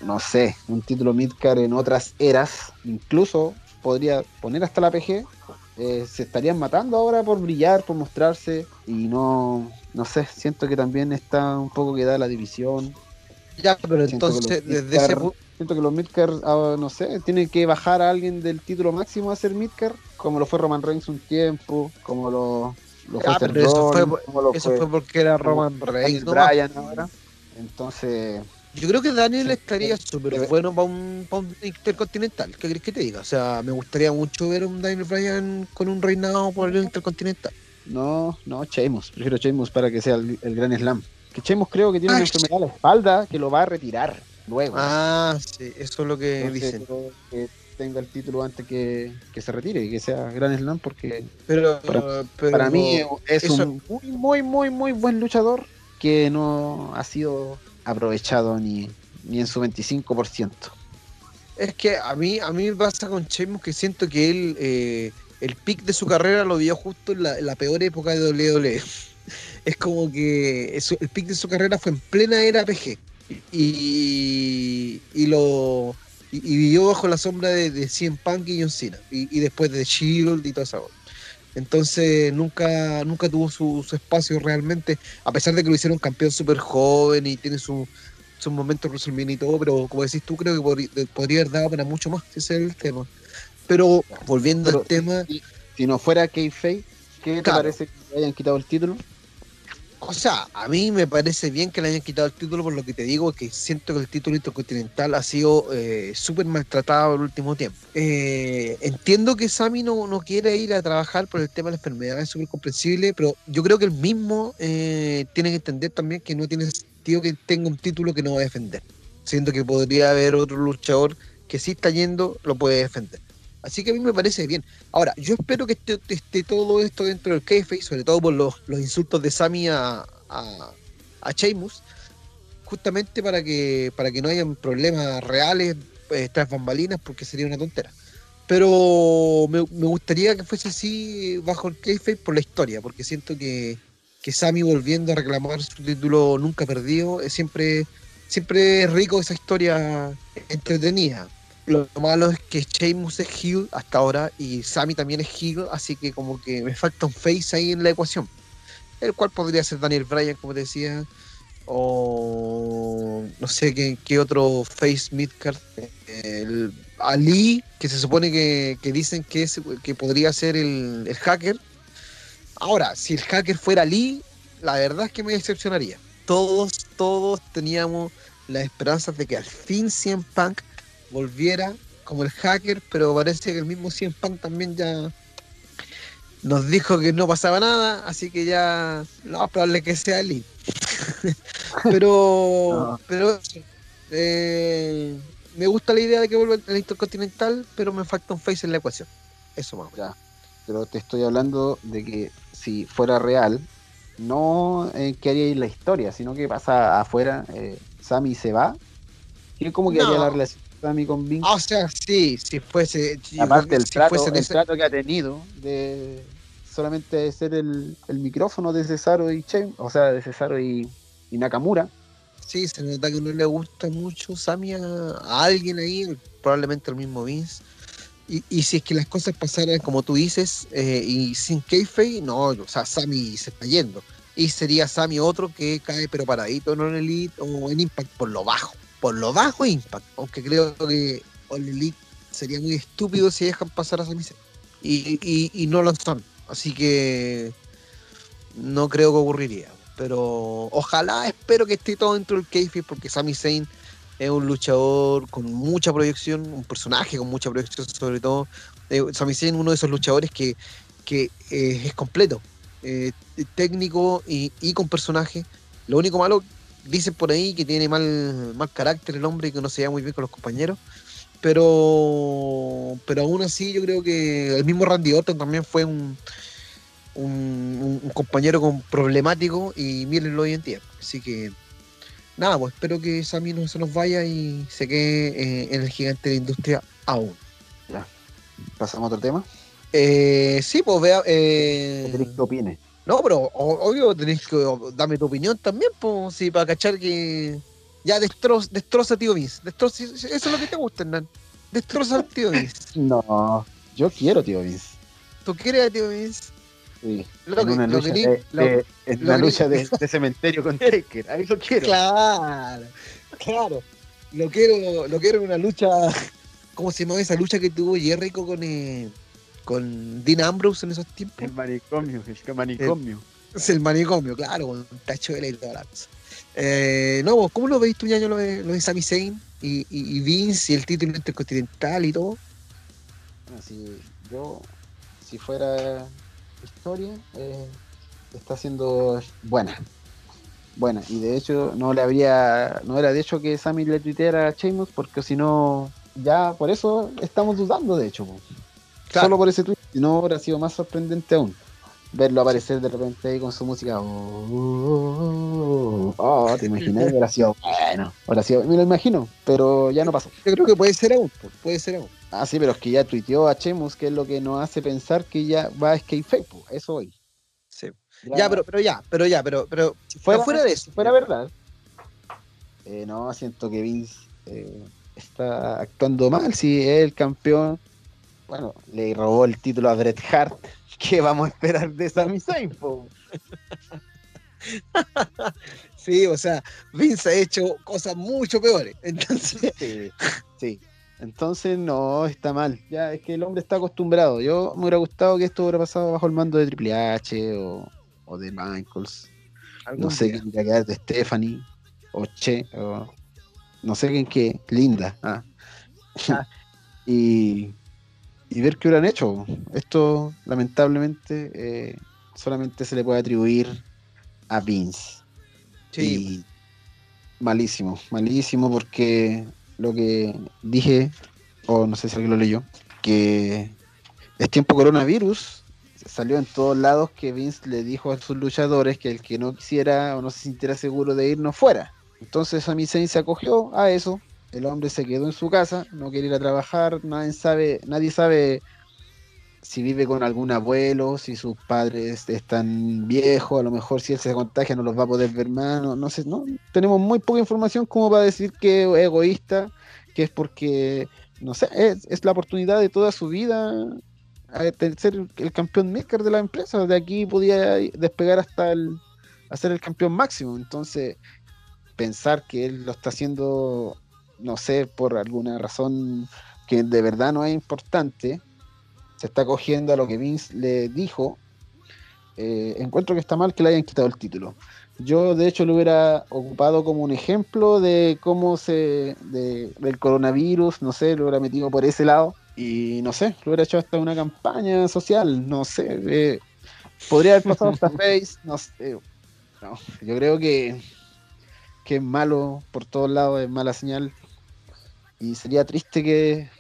no sé, un título midcar en otras eras, incluso podría poner hasta la PG. eh, se estarían matando ahora por brillar, por mostrarse. Y no, no sé, siento que también está un poco quedada la división. Ya, pero Siento que entonces, desde ese punto. Siento que los midcar, ah, no sé, tienen que bajar a alguien del título máximo a ser midcar, como lo fue Roman Reigns un tiempo, como lo, lo fue Ah, eso fue, Rollins, como lo eso fue porque era Roman Reigns. Bryan ahora. Entonces, Yo creo que Daniel Sí, estaría sí. súper Eh, bueno para un, intercontinental. ¿Qué crees que te diga? O sea, me gustaría mucho ver a un Daniel Bryan con un reinado por el intercontinental. no, no, Sheamus, prefiero Sheamus para que sea el, el gran slam. Que Sheamus creo que tiene una Ay. enfermedad a la espalda que lo va a retirar luego. Ah, sí, eso es lo que Entonces, dicen. que tenga el título antes que, que se retire y que sea gran slam porque Pero, para- pero Para mí es eso- un muy, muy, muy, muy buen luchador que no ha sido aprovechado ni, ni en su 25%. es que a mí, a mí me pasa con Sheamus que siento que él, eh, el pic de su carrera lo vio justo en la, en la peor época de WWE. Es como que eso- el pic de su carrera fue en plena era PG. Y, y lo y, y vivió bajo la sombra de, de CM Punk y John Cena. Y, y después de Shield y toda esa cosa. Entonces nunca, nunca tuvo su, su espacio realmente, a pesar de que lo hicieron campeón súper joven y tiene su, sus momentos WrestleMania y todo, pero como decís tú, creo que podri- podría haber dado para mucho más, ese es el tema. Pero volviendo Pero al tema, si, si no fuera Kayfabe, ¿qué te Claro. parece que hayan quitado el título? O sea, a mí me parece bien que le hayan quitado el título por lo que te digo, que siento que el título intercontinental ha sido eh, súper maltratado el último tiempo. Eh, entiendo que Sami no, no quiere ir a trabajar por el tema de la enfermedad, es súper comprensible, pero yo creo que él mismo eh, tiene que entender también que no tiene sentido que tenga un título que no va a defender. Siento que podría haber otro luchador que sí está yendo, lo puede defender. Así que a mí me parece bien. Ahora, yo espero que esté, todo esto dentro del kayfabe, sobre todo por los, los insultos de Sami a, a, a Sheamus, justamente para que, para que no hayan problemas reales eh, tras bambalinas, porque sería una tontera. Pero me, gustaría que fuese así bajo el kayfabe por la historia, porque siento que, que Sami volviendo a reclamar su título nunca perdido, es siempre, siempre rico esa historia entretenida. Lo malo es que Sheamus es heel hasta ahora y Sami también es heel, así que como que me falta un face ahí en la ecuación. El cual podría ser Daniel Bryan, como te decía, o no sé qué, otro face midcard. El Ali, que se supone que, dicen que, es, que podría ser el, el hacker. Ahora, si el hacker fuera Ali, la verdad es que me decepcionaría. Todos, todos teníamos las esperanzas de que al fin CM Punk volviera como el hacker, pero parece que el mismo CM Punk también ya nos dijo que no pasaba nada, así que ya lo más probable que sea Elite. pero, pero eh, me gusta la idea de que vuelva el Intercontinental, pero me falta un face en la ecuación. Eso más. Ya. Pero te estoy hablando de que si fuera real, no eh, que haría la historia, sino que pasa afuera, eh, Sammy se va. ¿Y cómo quedaría la relación de Sammy con Vince? Ah, o sea, sí, si fuese. Aparte del trato, el trato que ha tenido de solamente ser el, micrófono de Cesaro y Chen, o sea, de Cesaro y, Nakamura. Sí, se nota que no le gusta mucho Sammy a, alguien ahí, probablemente el mismo Vince. Y, si es que las cosas pasaran como tú dices, eh, y sin kayfabe, no, o sea, Sammy se está yendo. Y sería Sammy otro que cae pero paradito en Elite o en Impact por lo bajo. Por lo bajo Impact. Aunque creo que All Elite sería muy estúpido si dejan pasar a Sami y, y, no lo son. Así que no creo que ocurriría. Pero ojalá, espero que esté todo dentro del kayfabe porque Sami Zayn es un luchador con mucha proyección, un personaje con mucha proyección sobre todo. Eh, Sami Zayn uno de esos luchadores que, que eh, es completo, eh, técnico y, con personaje. Lo único malo, dicen por ahí que tiene mal, mal carácter el hombre y que no se lleva muy bien con los compañeros. Pero, pero aún así yo creo que el mismo Randy Orton también fue un, un, compañero con problemático y mírenlo hoy en día. Así que nada, pues espero que Sammy no se nos vaya y se quede eh, en el gigante de la industria aún. Ya. ¿Pasamos a otro tema? Eh, sí, pues vea. Eh... que opine? No, pero obvio tenés que darme tu opinión también, pues, sí, para cachar que. Ya destroza, destroza tío Vince. Destroza, eso es lo que te gusta, Hernán. Destroza al tío Vince. No, yo quiero tío Vince. ¿Tú quieres a tío Vince? Sí, en una lucha, de, en lucha de, cementerio con Taker, ahí lo quiero. Claro, claro. Lo quiero, lo quiero en una lucha, ¿cómo se llama esa lucha que tuvo Jericho con, eh, con Dean Ambrose en esos tiempos? El manicomio, el manicomio. es el manicomio, claro, con tacho de y la eh, no, ¿cómo lo veis tú, ya lo de, lo de Sami Zayn y, y, Vince y el título intercontinental y todo? Bueno, yo, si fuera historia eh, está siendo buena. Buena, y de hecho no le habría, no era de hecho que Sammy le tuiteara a Sheamus, porque si no, ya por eso estamos dudando de hecho. Solo por ese tweet, si no habría sido más sorprendente aún. Verlo aparecer de repente ahí con su música. Oh, oh, oh, oh te imaginé, hubiera sido bueno. Ahora sí, me lo imagino, pero ya no pasó. Yo creo que puede ser aún, puede ser aún. Ah, sí, pero es que ya tuiteó a Chemus, que es lo que nos hace pensar que ya va a skate Facebook, eso hoy. Sí. Ya, pero, pero ya, pero ya, pero, pero si fuera, fuera de eso. fuera verdad. Eh, no, siento que Vince eh, está actuando mal, si es el campeón. Bueno, le robó el título a Bret Hart. ¿Qué vamos a esperar de Sami Zayn, Sí, o sea, Vince ha hecho cosas mucho peores. Entonces. Sí, sí. Entonces, no, está mal. Ya es que el hombre está acostumbrado. Yo me hubiera gustado que esto hubiera pasado bajo el mando de Triple H o, de Michaels. No sé quién iba a quedar de Stephanie o Che o no sé quién qué. Linda. Ah. y, y, ver qué hubieran hecho. Esto, lamentablemente, eh, solamente se le puede atribuir a Vince. Sí. malísimo, malísimo porque lo que dije, o no sé si alguien lo leyó, que es tiempo coronavirus. Salió en todos lados que Vince le dijo a sus luchadores que el que no quisiera o no se sintiera seguro de ir no fuera. Entonces Sami Zayn se acogió a eso. El hombre se quedó en su casa, no quiere ir a trabajar, nadie sabe, nadie sabe si vive con algún abuelo, si sus padres están viejos, a lo mejor si él se contagia no los va a poder ver más, no, sé, no, tenemos muy poca información como para decir que es egoísta, que es porque, no sé, es, la oportunidad de toda su vida ser el campeón maker de la empresa, de aquí podía despegar hasta el, a ser el campeón máximo, entonces pensar que él lo está haciendo, no sé, por alguna razón que de verdad no es importante, se está cogiendo a lo que Vince le dijo, eh, encuentro que está mal que le hayan quitado el título. Yo, de hecho, lo hubiera ocupado como un ejemplo de cómo se. del coronavirus, no sé, lo hubiera metido por ese lado. Y no sé, lo hubiera hecho hasta una campaña social, no sé. eh, podría haber pasado hasta Face, no sé. No, yo creo que, que es malo por todos lados, es mala señal. Y sería triste que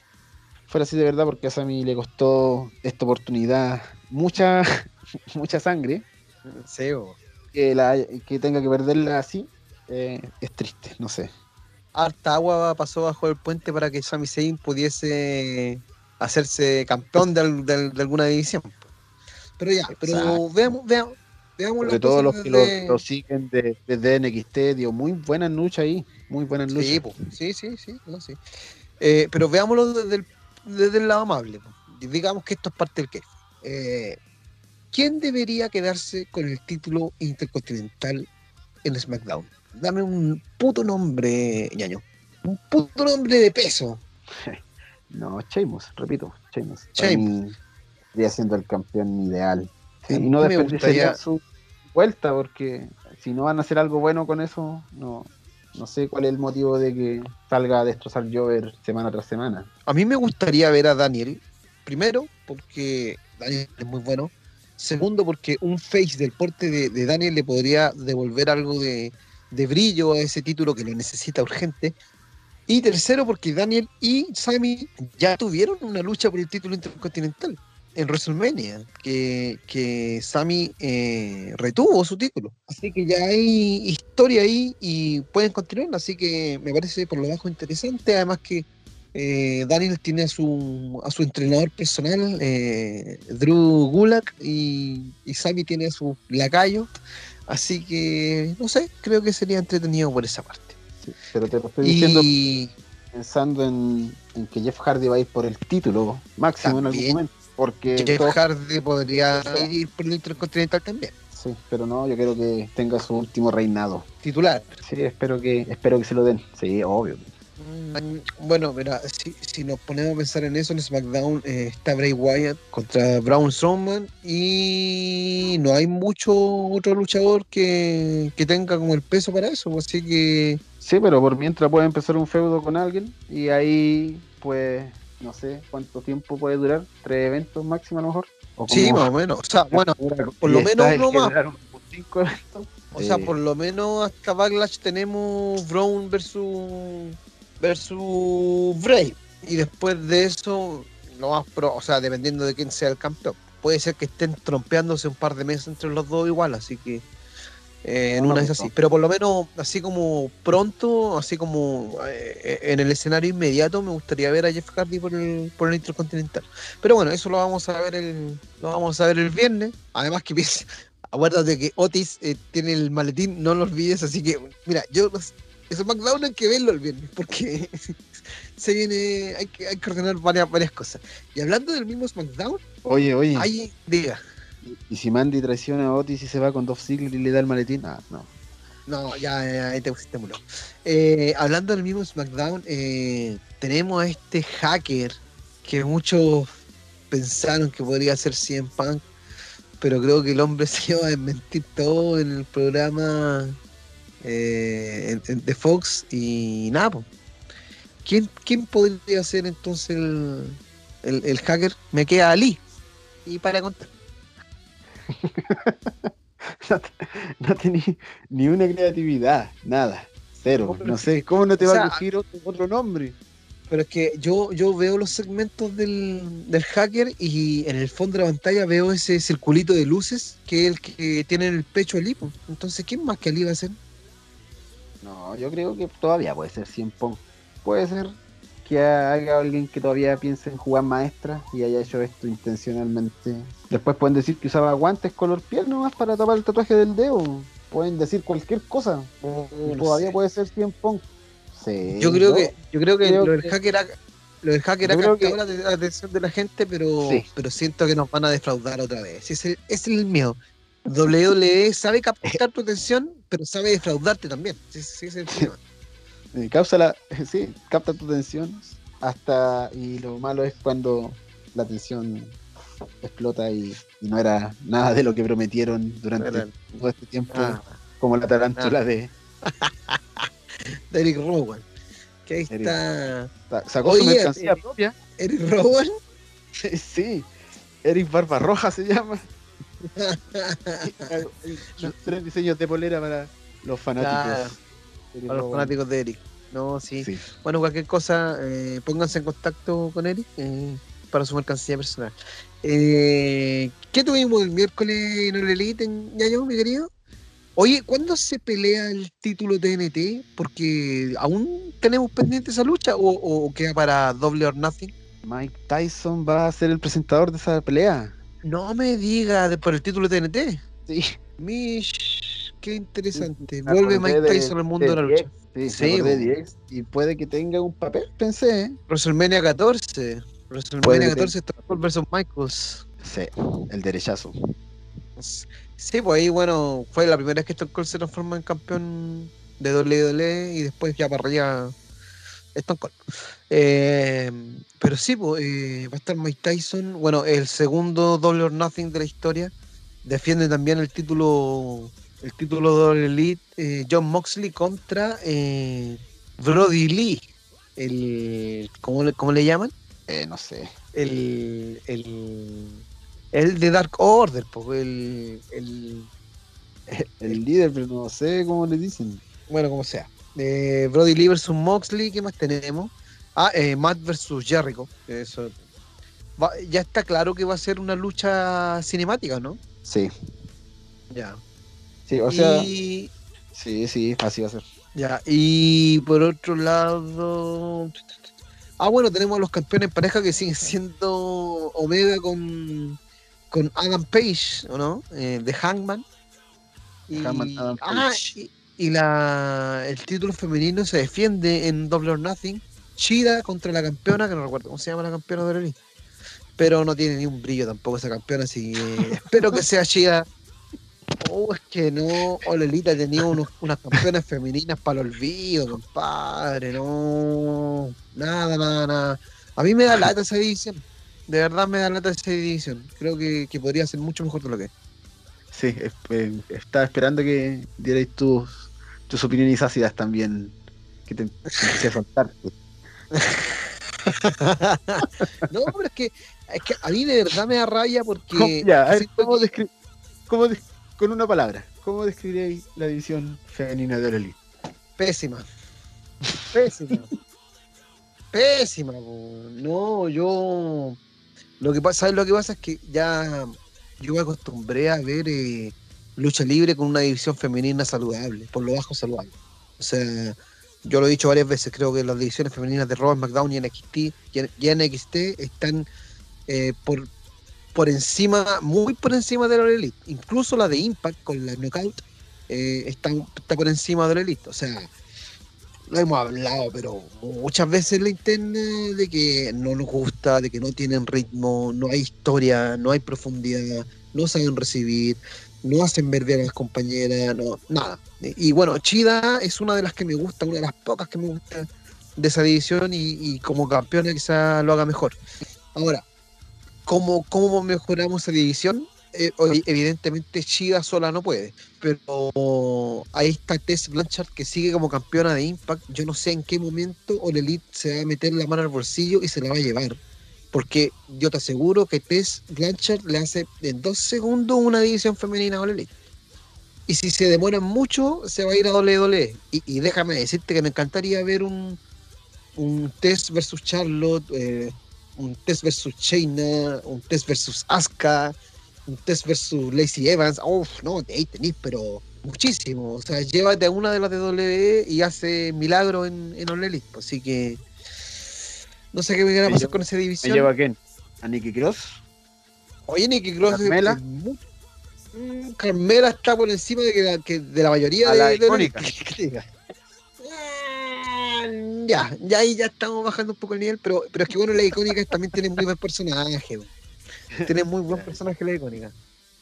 fuera así de verdad, porque a Sammy le costó esta oportunidad mucha, mucha sangre. Sí, bo. Que, la, que tenga que perderla así eh, es triste, no sé. harta agua pasó bajo el puente para que Sami Zayn pudiese hacerse campeón de, al- de- de alguna división. Pero ya, pero veamos, veamos, veamos Sobre todo los que lo, desde- lo siguen de- desde NXT, dio muy buenas luchas ahí, muy buenas luchas. Sí, po, sí, sí, sí, no, sí. Eh, pero veámoslo desde el, desde el lado amable. po. Digamos que esto es parte del que. Eh, ¿Quién debería quedarse con el título intercontinental en SmackDown? Dame un puto nombre, ñaño. Un puto nombre de peso. No, Sheamus, repito, Sheamus. Sheamus. Sería siendo el campeón ideal. Sí, y no desperdiciaría gustaría- su vuelta, porque si no van a hacer algo bueno con eso, no, no sé cuál es el motivo de que salga a destrozar Jover semana tras semana. A mí me gustaría ver a Daniel, primero, porque Daniel es muy bueno. Segundo, porque un face del porte de, Daniel le podría devolver algo de, de brillo a ese título que lo necesita urgente. Y tercero, porque Daniel y Sami ya tuvieron una lucha por el título intercontinental en WrestleMania, que, que Sami eh, retuvo su título. Así que ya hay historia ahí y pueden continuar. Así que me parece por lo bajo interesante. Además que eh, Daniel tiene a su, a su entrenador personal, eh, Drew Gulak, y, y Sami tiene a su lacayo. Así que, no sé, creo que sería entretenido por esa parte. Sí, pero te lo estoy diciendo Y pensando en, en que Jeff Hardy va a ir por el título máximo en algún momento. Porque todos- Hardy podría ir por el Intercontinental también, sí, pero no, yo quiero que tenga su último reinado. titular. Sí, espero que, espero que se lo den. Sí, obvio. Mm, Bueno, mira, si, si nos ponemos a pensar en eso, en SmackDown eh, está Bray Wyatt contra Braun Strowman y no hay mucho otro luchador que, que tenga como el peso para eso, así que Sí, pero por mientras puede empezar un feudo con alguien y ahí, pues, no sé cuánto tiempo puede durar, tres eventos máximo a lo mejor. O sí, más o menos. O sea, bueno, por lo menos uno más. o sea, Eh, por lo menos hasta Backlash tenemos Braun versus versus Bray y después de eso no más pro, o sea, dependiendo de quién sea el campeón. Puede ser que estén trompeándose un par de meses entre los dos igual, así que eh, en una no, es así. no. Pero por lo menos así como pronto, así como eh, en el escenario inmediato, me gustaría ver a Jeff Hardy por el, por el Intercontinental. Pero bueno, eso lo vamos a ver el, lo vamos a ver el viernes. Además que acuérdate que Otis eh, tiene el maletín, no lo olvides, así que mira, yo ese McDown hay que verlo el viernes, porque se viene, hay que, hay que ordenar varias, varias cosas. Y hablando del mismo SmackDown, Oye, oye, hay, diga, ¿y si Mandy traiciona a Otis y se va con Dolph Ziggler y le da el maletín? Ah, no. No, ya, ahí te pusiste. Eh, hablando del mismo SmackDown, eh, tenemos a este hacker que muchos pensaron que podría ser CM Punk, pero creo que el hombre se iba a desmentir todo en el programa eh, de Fox y nada. ¿Quién, ¿Quién podría ser entonces el, el, el hacker? Me queda Ali. Y para contar. no, te- no tenía ni una creatividad, nada, cero. No, sé, ¿cómo no te o va sea, a coger otro, otro nombre? Pero es que yo, yo veo los segmentos del, del hacker y en el fondo de la pantalla veo ese circulito de luces que es el que tiene en el pecho el hipo. Entonces, ¿quién más que Ali va a ser? No, yo creo que todavía puede ser 100 Pong. Puede ser que haya alguien que todavía piense en jugar maestra y haya hecho esto intencionalmente. Después pueden decir que usaba guantes color piel nomás para tapar el tatuaje del dedo. Pueden decir cualquier cosa. No todavía sé. puede ser 100 Pong. Sí, Yo creo que, yo creo que creo lo del que- hacker ha, lo del hacker ha captado que- la, la atención de la gente, pero, Sí. pero siento que nos van a defraudar otra vez. Ese, ese es el miedo. WWE sabe captar tu atención, pero sabe defraudarte también. Sí, sí, ese es el causa la, sí, capta tu atención hasta y lo malo es cuando la atención explota y, y no era nada de lo que prometieron durante todo este tiempo Ah, como la tarántula de de Eric Rowan. Que ahí Eric. está. sa- sacó Oye, su mercancía eh, propia ¿Eric Rowan? Sí, sí. Eric Barbarroja se llama. Los tres diseños de polera para los fanáticos. Claro, para los fanáticos de Eric. No, sí. Bueno, cualquier cosa, eh, pónganse en contacto con Eric eh, para su mercancía personal. Eh, ¿Qué tuvimos el miércoles en el Elite, en Yayo, mi querido? Oye, ¿cuándo se pelea el título TNT? Porque aún tenemos pendiente esa lucha o, o queda para Double or Nothing. Mike Tyson va a ser el presentador de esa pelea. No me diga por el título de TNT. Sí. Mish, qué interesante. Vuelve Mike Tyson al mundo de, la lucha. Sí, sí y puede que tenga un papel, pensé. ¿eh? WrestleMania 14. WrestleMania 14 Stone Cold vs. Michaels. Sí, el derechazo. Sí, pues ahí, bueno, fue la primera vez que Stone Cold se transformó en campeón de WWE y después ya para allá Stone Cold. Eh, pero sí, pues, eh, va a estar Mike Tyson. Bueno, el segundo Double or Nothing de la historia. Defiende también el título el título de Elite eh, John Moxley contra Brody Lee. El, ¿cómo, le, ¿Cómo le llaman? No sé. El, el, el de Dark Order, pues, el, el, el líder, pero no sé cómo le dicen. Bueno, como sea. Brody Lee versus Moxley, ¿qué más tenemos? Ah, eh, Matt versus Jericho. Eso. ya está claro que va a ser una lucha cinemática, ¿no? Sí. Ya. Sí, o sea. Sí, sí, así va a ser. Ya, y por otro lado. Ah, bueno, tenemos a los campeones en pareja que siguen siendo Omega con, con Adam Page, ¿o no? Eh, de Hangman. Y, Hangman Adam ah, Page. y, la, el título femenino se defiende en Double or Nothing Chida contra la campeona, que no recuerdo cómo se llama la campeona de Orelí. Pero no tiene ni un brillo tampoco esa campeona, así que espero que sea Chida. Oh, es que no, Olelita tenía unos, unas campeonas femeninas para el olvido, compadre, no. Nada, nada, nada. A mí me da lata esa edición. De verdad me da lata esa edición. Creo que, podría ser mucho mejor de lo que es. Sí, eh, estaba esperando que dierais tus, tus opiniones ácidas también. Que te, empecé a no, pero es que, es que a mí de verdad me da rabia porque. Ya, ¿cómo, con una palabra, ¿cómo describiréis la división femenina de Elite? Pésima. Pésima. Pésima, no, yo. Lo que pasa, ¿sabes lo que pasa? Es que ya yo me acostumbré a ver eh, lucha libre con una división femenina saludable, por lo bajo saludable. O sea, yo lo he dicho varias veces, creo que las divisiones femeninas de Raw, McDown y NXT, y NXT están eh, por, por encima, muy por encima de la Elite. Incluso la de Impact con la Knockout eh, está por encima de la Elite. O sea, lo hemos hablado, pero muchas veces la interna de que no nos gusta, de que no tienen ritmo, no hay historia, no hay profundidad, no saben recibir, no hacen ver a las compañeras, no, nada. Y bueno, Chida es una de las que me gusta, una de las pocas que me gusta de esa división y, como campeona quizá lo haga mejor. Ahora, ¿cómo, cómo mejoramos esa división? Eh, evidentemente Chida sola no puede, pero ahí está Tess Blanchard que sigue como campeona de Impact. Yo no sé en qué momento o Elite se va a meter la mano al bolsillo y se la va a llevar porque yo te aseguro que Tess Blanchard le hace en dos segundos una división femenina a Ole Y si se demoran mucho, se va a ir a WWE. Y, y déjame decirte que me encantaría ver un, un Tess versus Charlotte, eh, un Tess versus Shayna, un Tess versus Asuka, un Tess versus Lacey Evans. Uf, no, ahí tenéis, pero muchísimo. O sea, llévate a una de las de WWE y hace milagro en, en Ole Así que no sé qué me a pasar con esa división. ¿Me lleva a quién? ¿A Nicky Cross? Oye, Nicky Cross. ¿Carmela? Mm, Carmela está por encima de, que, de la mayoría de, la icónica. Ah, ya, ya ahí ya estamos bajando un poco el nivel, pero, pero es que bueno, la icónica también tiene muy buen personaje. Tiene muy buen personaje la icónica.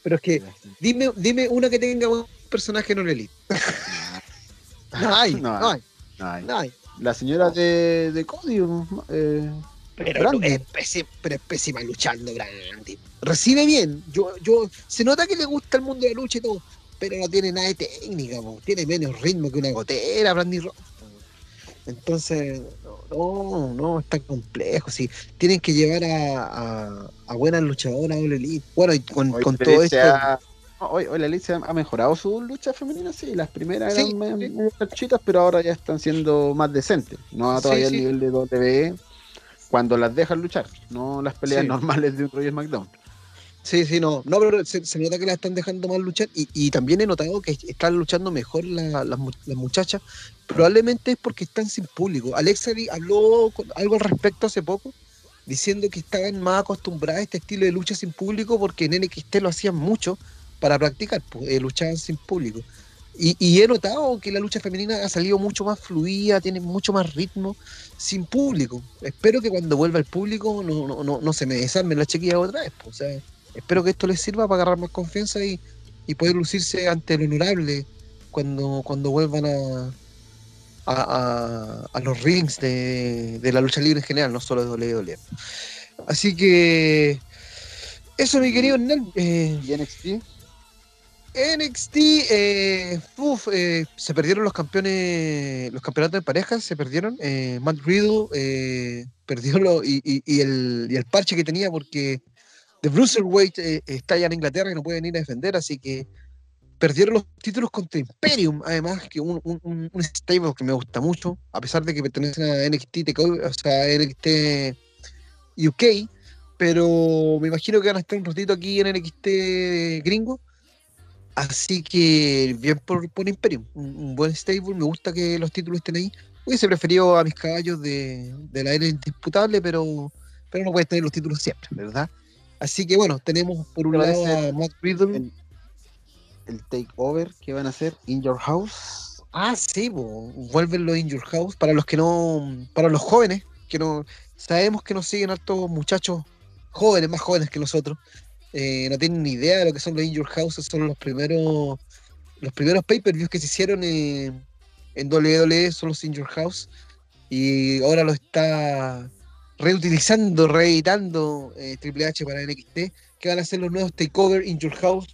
Pero es que, dime, dime una que tenga buen personaje en Elite. no hay, no hay. No hay la señora de, de Cody. Eh, pero, es pésima, luchando, Brandy. Recibe bien. Yo, yo, se nota que le gusta el mundo de la lucha y todo, pero no tiene nada de técnica, tiene menos ritmo que una gotera, Brandy Rock. Entonces, No, no, está complejo. Sí. Tienen que llevar a, a, buenas luchadoras a Elite. Bueno, y con, todo esto. Hoy, la Elite ha mejorado su lucha femenina, sí. Las primeras eran muy pero ahora ya están siendo más decentes. No todavía al nivel de WWE cuando las dejan luchar, no las peleas normales de un Royal SmackDown. Sí, sí, no. No, pero se, nota que la están dejando más luchar y, y también he notado que están luchando mejor las muchachas. Probablemente es porque están sin público. Alexa habló algo al respecto hace poco, diciendo que estaban más acostumbradas a este estilo de lucha sin público porque en NXT lo hacían mucho para practicar, pues, eh, luchaban sin público. Y, he notado que la lucha femenina ha salido mucho más fluida, tiene mucho más ritmo, sin público. Espero que cuando vuelva el público no, no, se me desarme la chequilla otra vez. Pues, o sea, espero que esto les sirva para agarrar más confianza y, poder lucirse ante el honorable cuando, cuando vuelvan a, a, los rings de, la lucha libre en general, no solo de WWE. Así que eso, mi querido Hernán. Eh, ¿Y NXT? NXT, eh, eh, se perdieron los campeones, los campeonatos de parejas, se perdieron. Eh, Matt Riddle eh, perdió lo, y, y, el, y, el, parche que tenía porque The Bruiserweight está allá en Inglaterra y no pueden ir a defender, así que perdieron los títulos contra Imperium, además que un, un, un stable que me gusta mucho, a pesar de que pertenecen a NXT, o sea, NXT UK, pero me imagino que van a estar un ratito aquí en NXT gringo Así que bien por, por Imperium, un, buen stable, me gusta que los títulos estén ahí. Hubiese preferido a mis caballos de, la era indisputable, pero, pero no puedes tener los títulos siempre, ¿verdad? Así que bueno, tenemos por un lado a Matt Riddle. El, takeover que van a hacer In Your House. Ah, sí, vuelven los In Your House. Para los que no, para los jóvenes, que no, sabemos que nos siguen altos muchachos jóvenes, más jóvenes que nosotros, eh, no tienen ni idea de lo que son los In Your House, son los primeros los primeros pay-per-views que se hicieron en, en WWE, son los In Your House, y ahora lo está reutilizando, reeditando eh, Triple H para NXT, que van a ser los nuevos Takeover In Your House,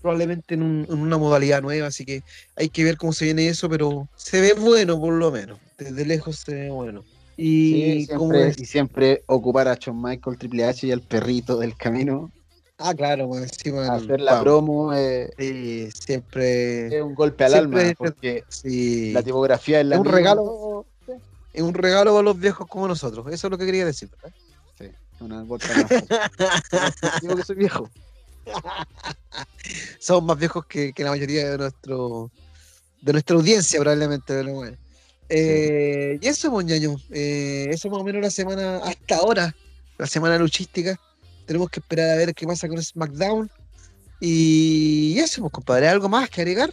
probablemente en, una modalidad nueva, así que hay que ver cómo se viene eso, pero se ve bueno por lo menos, desde lejos se ve bueno. Y, siempre, y siempre ocupar a Shawn Michael, Triple H y al perrito del camino Ah, claro, pues encima. Hacer la promo eh, sí, siempre. Es un golpe al alma, porque la tipografía es la. Un regalo. Es un regalo para los viejos como nosotros. Eso es lo que quería decir, ¿verdad? Sí, una alma. Digo que soy viejo. Somos más viejos que, que, la mayoría de nuestro de nuestra audiencia, probablemente. Pero bueno. Eh, y eso, moñaño. Pues, eh, eso más o menos la semana, hasta ahora, la semana luchística. Tenemos que esperar a ver qué pasa con SmackDown. Y eso, pues, compadre, ¿algo más que agregar?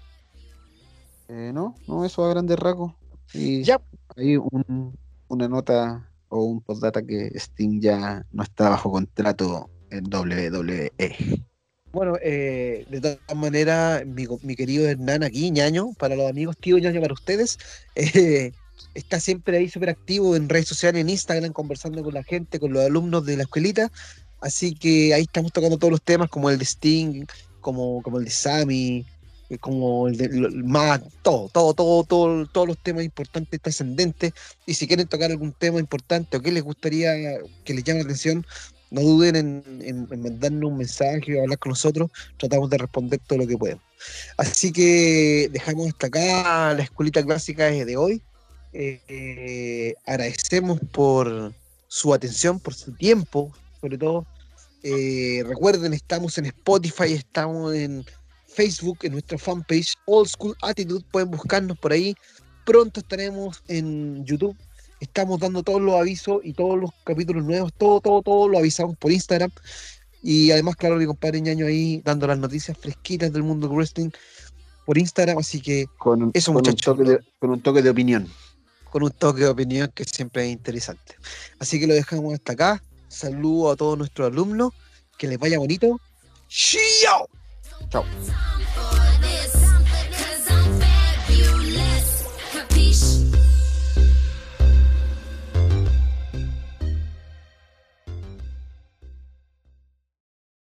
Eh, no, no, eso a grandes rasgos. Y ya. Hay una nota o un postdata que Sting ya no está bajo contrato en WWE. Bueno, eh, de todas maneras, mi, querido Hernán aquí, ñaño, para los amigos, tío ñaño para ustedes, eh, está siempre ahí súper activo en redes sociales, en Instagram, conversando con la gente, con los alumnos de la escuelita. Así que ahí estamos tocando todos los temas, como el de Sting, como, como el de Sammy, como el de más, todo, todo, todo, todo, todos los temas importantes, trascendentes. Y si quieren tocar algún tema importante o que les gustaría que les llame la atención, no duden en, mandarnos un mensaje o hablar con nosotros. Tratamos de responder todo lo que podemos. Así que dejamos hasta acá la escuelita clásica de hoy. Eh, eh, agradecemos por su atención, por su tiempo, sobre todo. Eh, recuerden, estamos en Spotify, estamos en Facebook, en nuestra fanpage Old School Attitude, pueden buscarnos por ahí. Pronto estaremos en YouTube. Estamos dando todos los avisos y todos los capítulos nuevos, todo, todo, todo lo avisamos por Instagram. Y además, claro, mi compadre Ñaño ahí dando las noticias fresquitas del mundo wrestling por Instagram. Así que con eso, muchachos. con un toque de opinión. Con un toque de opinión que siempre es interesante. Así que lo dejamos hasta acá. Saludo a todos nuestros alumnos. Que les vaya bonito. ¡Chao! Ciao. Capiche?